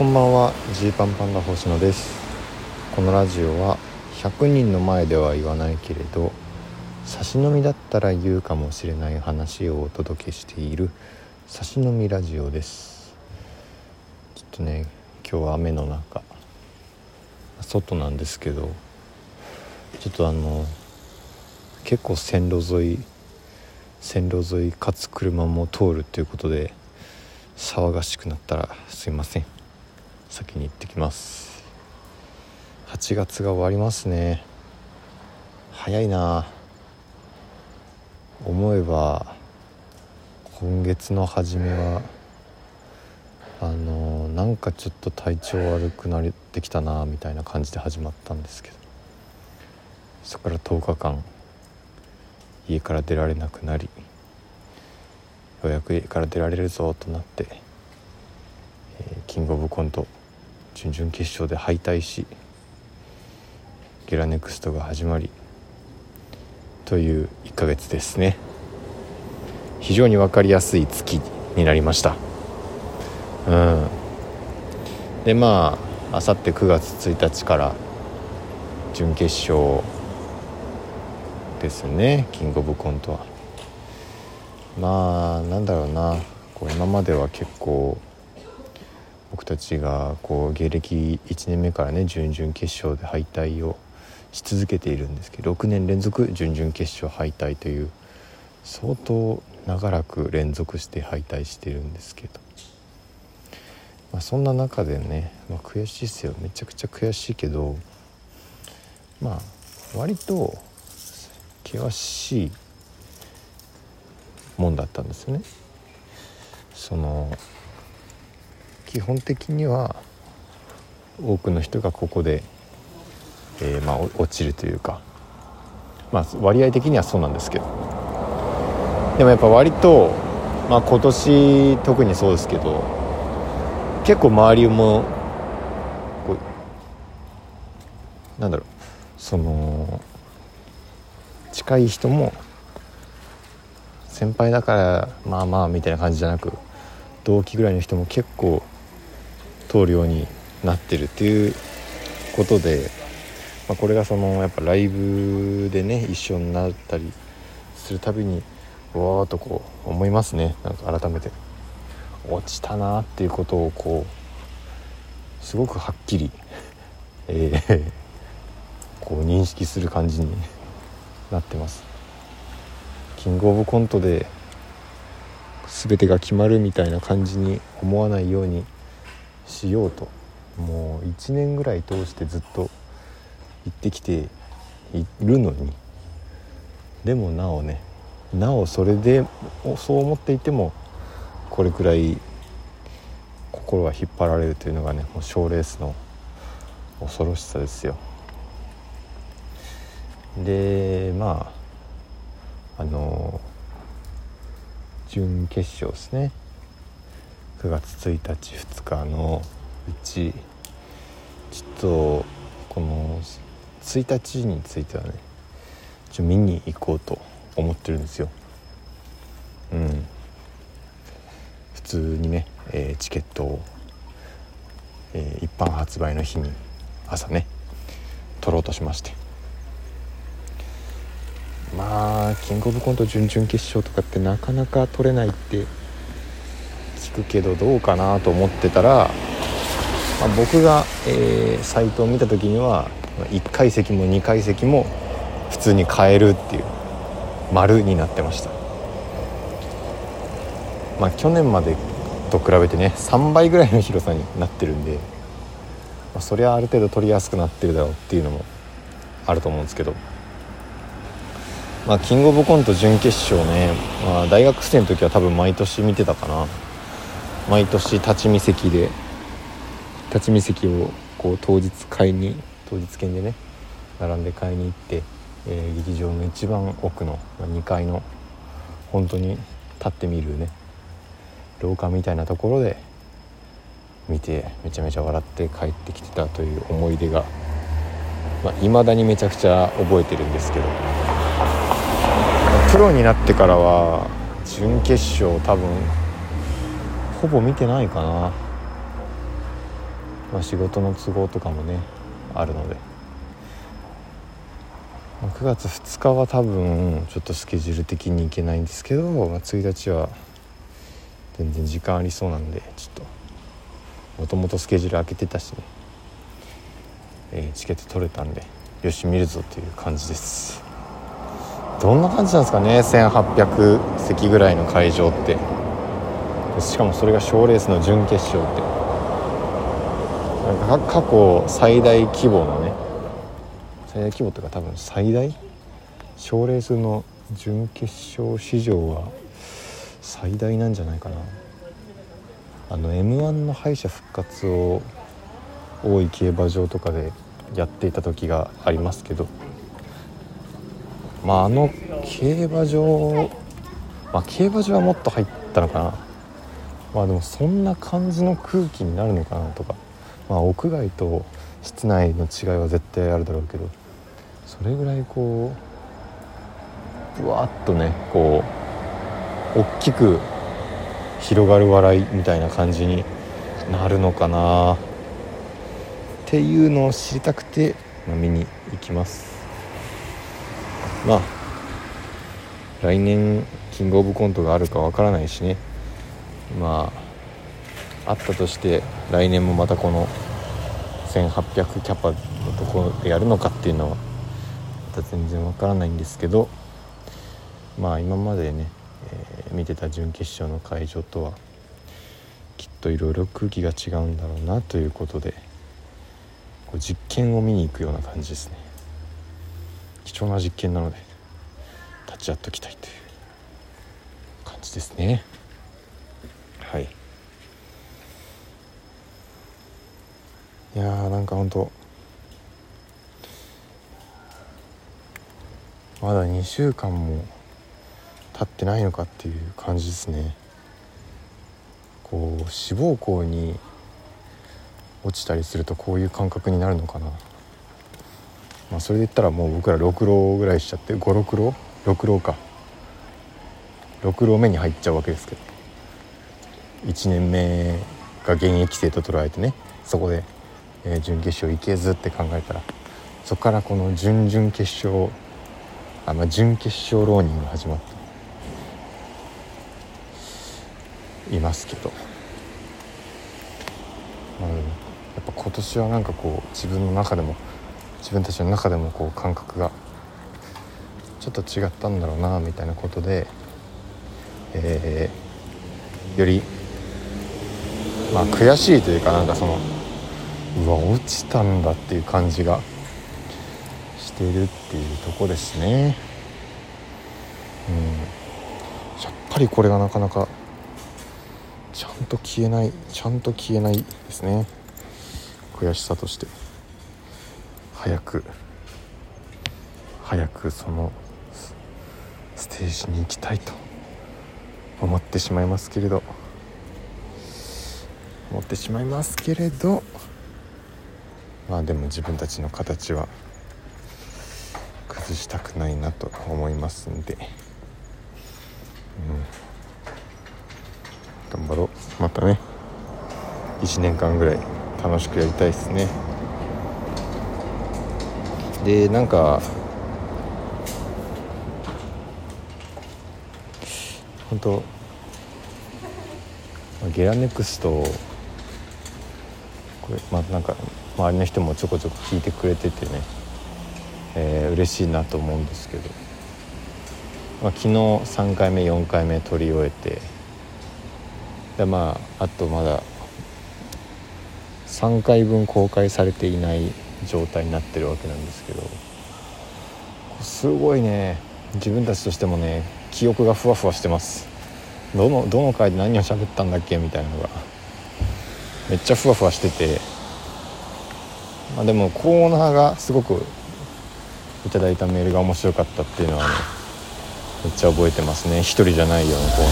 こんばんは。ジーパンパンダ星野です。このラジオは100人の前では言わないけれど差し飲みだったら言うかもしれない話をお届けしている差し飲みラジオです。ちょっとね今日は雨の中外なんですけどちょっとあの結構線路沿い線路沿いかつ車も通るということで騒がしくなったらすいません。先に行ってきます。8月が終わりますね。早いな。思えば今月の初めはあのなんかちょっと体調悪くなってきたなみたいな感じで始まったんですけど。そこから10日間家から出られなくなりようやく家から出られるぞとなって、えー、キングオブコント準々決勝で敗退しゲラネクストが始まりという1ヶ月ですね。非常に分かりやすい月になりました。うん。でまああさって9月1日から準決勝ですね。キングオブコントは。まあなんだろうな。こう今までは結構たちがこう芸歴1年目からね準々決勝で敗退をし続けているんですけど6年連続準々決勝敗退という相当長らく連続して敗退してるんですけど、まあ、そんな中でね、まあ、悔しいですよめちゃくちゃ悔しいけどまあ割と険しいもんだったんですね。その基本的には多くの人がここで、えー、まあ落ちるというかまあ割合的にはそうなんですけど。でもやっぱ割と、まあ、今年特にそうですけど結構周りもこうなんだろうその近い人も先輩だからまあまあみたいな感じじゃなく同期ぐらいの人も結構通るようになってるっていうことで、まあ、これがそのやっぱライブでね一緒になったりするたびにわーっとこう思いますね。なんか改めて。落ちたなっていうことをこうすごくはっきり、えー、こう認識する感じに なってます。キングオブコントで全てが決まるみたいな感じに思わないようにしようと。もう1年ぐらい通してずっと行ってきているのに。でもなおねなおそれでそう思っていてもこれくらい心が引っ張られるというのがねもう賞レースの恐ろしさですよ。でまああの準決勝ですね。9月1日2日のうちちょっとこの1日についてはねちょ見に行こうと思ってるんですよ。うん。普通にね、えー、チケットを、えー、一般発売の日に朝ね取ろうとしまして。まあキングオブコント準々決勝とかってなかなか取れないって聞くけどどうかなと思ってたら、まあ、僕が、えー、サイトを見た時には1階席も2階席も普通に買えるっていう丸になってました。まあ去年までと比べてね3倍ぐらいの広さになってるんで、まあ、そりゃある程度取りやすくなってるだろうっていうのもあると思うんですけどまあ、キングオブコント準決勝ね、まあ、大学生の時は多分毎年見てたかな。毎年立ち見席で立ち見席をこう当日買いに当日券でね並んで買いに行って、えー、劇場の一番奥のまあ2階の本当に立ってみるね廊下みたいなところで見てめちゃめちゃ笑って帰ってきてたという思い出がいまあ、未だにめちゃくちゃ覚えてるんですけど。プロになってからは準決勝多分ほぼ見てないかな。まあ、仕事の都合とかもねあるので、9月2日は多分ちょっとスケジュール的に行けないんですけど、まあ、1日は全然時間ありそうなんでちょっともともとスケジュール空けてたしね、えー、チケット取れたんでよし見るぞという感じです。どんな感じなんですかね？1800席ぐらいの会場って。しかもそれが賞レースの準決勝って。なんか過去最大規模のね最大規模っていうか多分最大賞レースの準決勝史上は最大なんじゃないかな。あの m 1の敗者復活を大井競馬場とかでやっていた時がありますけど。まああの競馬場まあ競馬場はもっと入ったのかな。まあでもそんな感じの空気になるのかなとか。まあ屋外と室内の違いは絶対あるだろうけど。それぐらいこうぶわっとねこう大きく広がる笑いみたいな感じになるのかな。っていうのを知りたくて、まあ、見に行きます。まあ来年キングオブコントがあるかわからないしね。まああったとして来年もまたこの1800キャパのところでやるのかっていうのはまた全然わからないんですけどまあ今までね、えー、見てた準決勝の会場とはきっといろいろ空気が違うんだろうなということでこう実験を見に行くような感じですね。貴重な実験なので立ち会っときたいという感じですねはいいやーなんかほんとまだ2週間も経ってないのかっていう感じですね。こう志望校に落ちたりするとこういう感覚になるのかな。まあそれで言ったらもう僕ら6浪ぐらいしちゃって56浪6浪か。6浪目に入っちゃうわけですけど。1年目が現役生と捉えてねそこで、えー、準決勝行けずって考えたらそこからこの準々決勝あ、まあ、準決勝浪人が始まっていますけど、まあ、やっぱ今年はなんかこう自分の中でも自分たちの中でもこう感覚がちょっと違ったんだろうなみたいなことで、えー、よりまあ悔しいというかなんかそのうわ落ちたんだっていう感じがしてるっていうとこですね。うん。やっぱりこれがなかなかちゃんと消えないちゃんと消えないですね。悔しさとして。早く早くそのステージに行きたいと思ってしまいますけれど。思ってしまいますけれど。まあでも自分たちの形は崩したくないなと思いますんで、うん、頑張ろう。またね。1年間ぐらい楽しくやりたいですね。でなんか本当ゲラネクストこれまあなんか周りの人もちょこちょこ聞いてくれててね、えー、嬉しいなと思うんですけど、まあ、昨日3回目4回目撮り終えて。でまああとまだ3回分公開されていない状態になってるわけなんですけど。すごいね。自分たちとしてもね記憶がふわふわしてます。どのどの回で何を喋ったんだっけみたいなのが。めっちゃふわふわしてて、まあ、でもコーナーがすごくいただいたメールが面白かったっていうのはねめっちゃ覚えてますね。一人じゃないようなコーナー、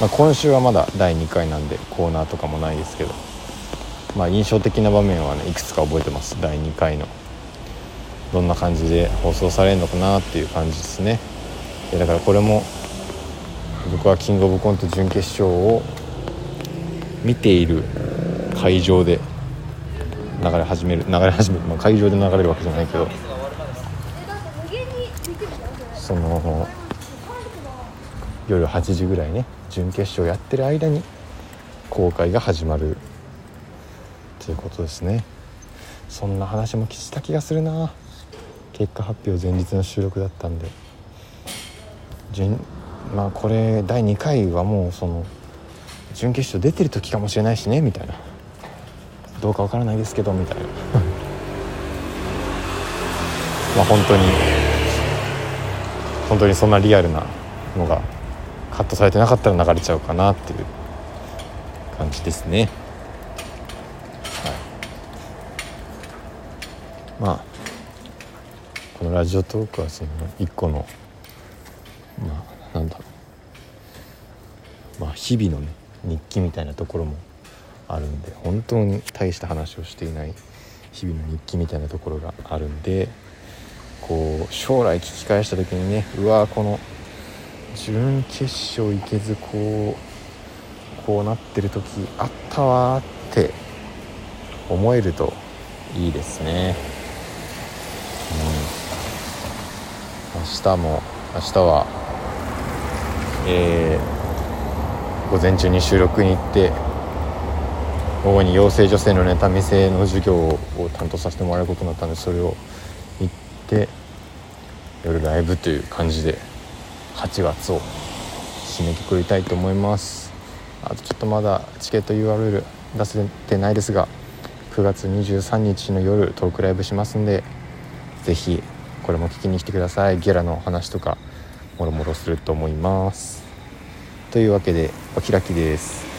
まあ、今週はまだ第2回なんでコーナーとかもないですけど。まあ印象的な場面はねいくつか覚えてます。第2回の。どんな感じで放送されるのかなっていう感じですね。だからこれも僕はキングオブコント準決勝を見ている会場で流れ始める流れ始める、まあ、会場で流れるわけじゃないけど。その夜8時ぐらいね準決勝やってる間に公開が始まる。ということですね。そんな話もした気がするな。結果発表前日の収録だったんで。まあこれ第2回はもうその準決勝出てる時かもしれないしねみたいな。どうかわからないですけどみたいな。まあ本当に本当にそんなリアルなのがカットされてなかったら流れちゃうかなっていう感じですね。はい、まあこのラジオトークはその一個のまあなんだろう。まあ日々のね日記みたいなところもあるんで本当に大した話をしていない日々の日記みたいなところがあるんでこう将来聞き返した時にねうわこの準決勝行けずこうこうなってる時あったわって思えるといいですね。うん、明日も明日はえー、午前中に収録に行って午後に養成女性のネタ見せの授業を担当させてもらうことになったんでそれを行って夜ライブという感じで8月を締めくくりたいと思います。あとちょっとまだチケット URL 出せてないですが9月23日の夜トークライブしますんで是非これも聞きに来てください。ゲラの話とかもろもろすると思います。というわけでお開きです。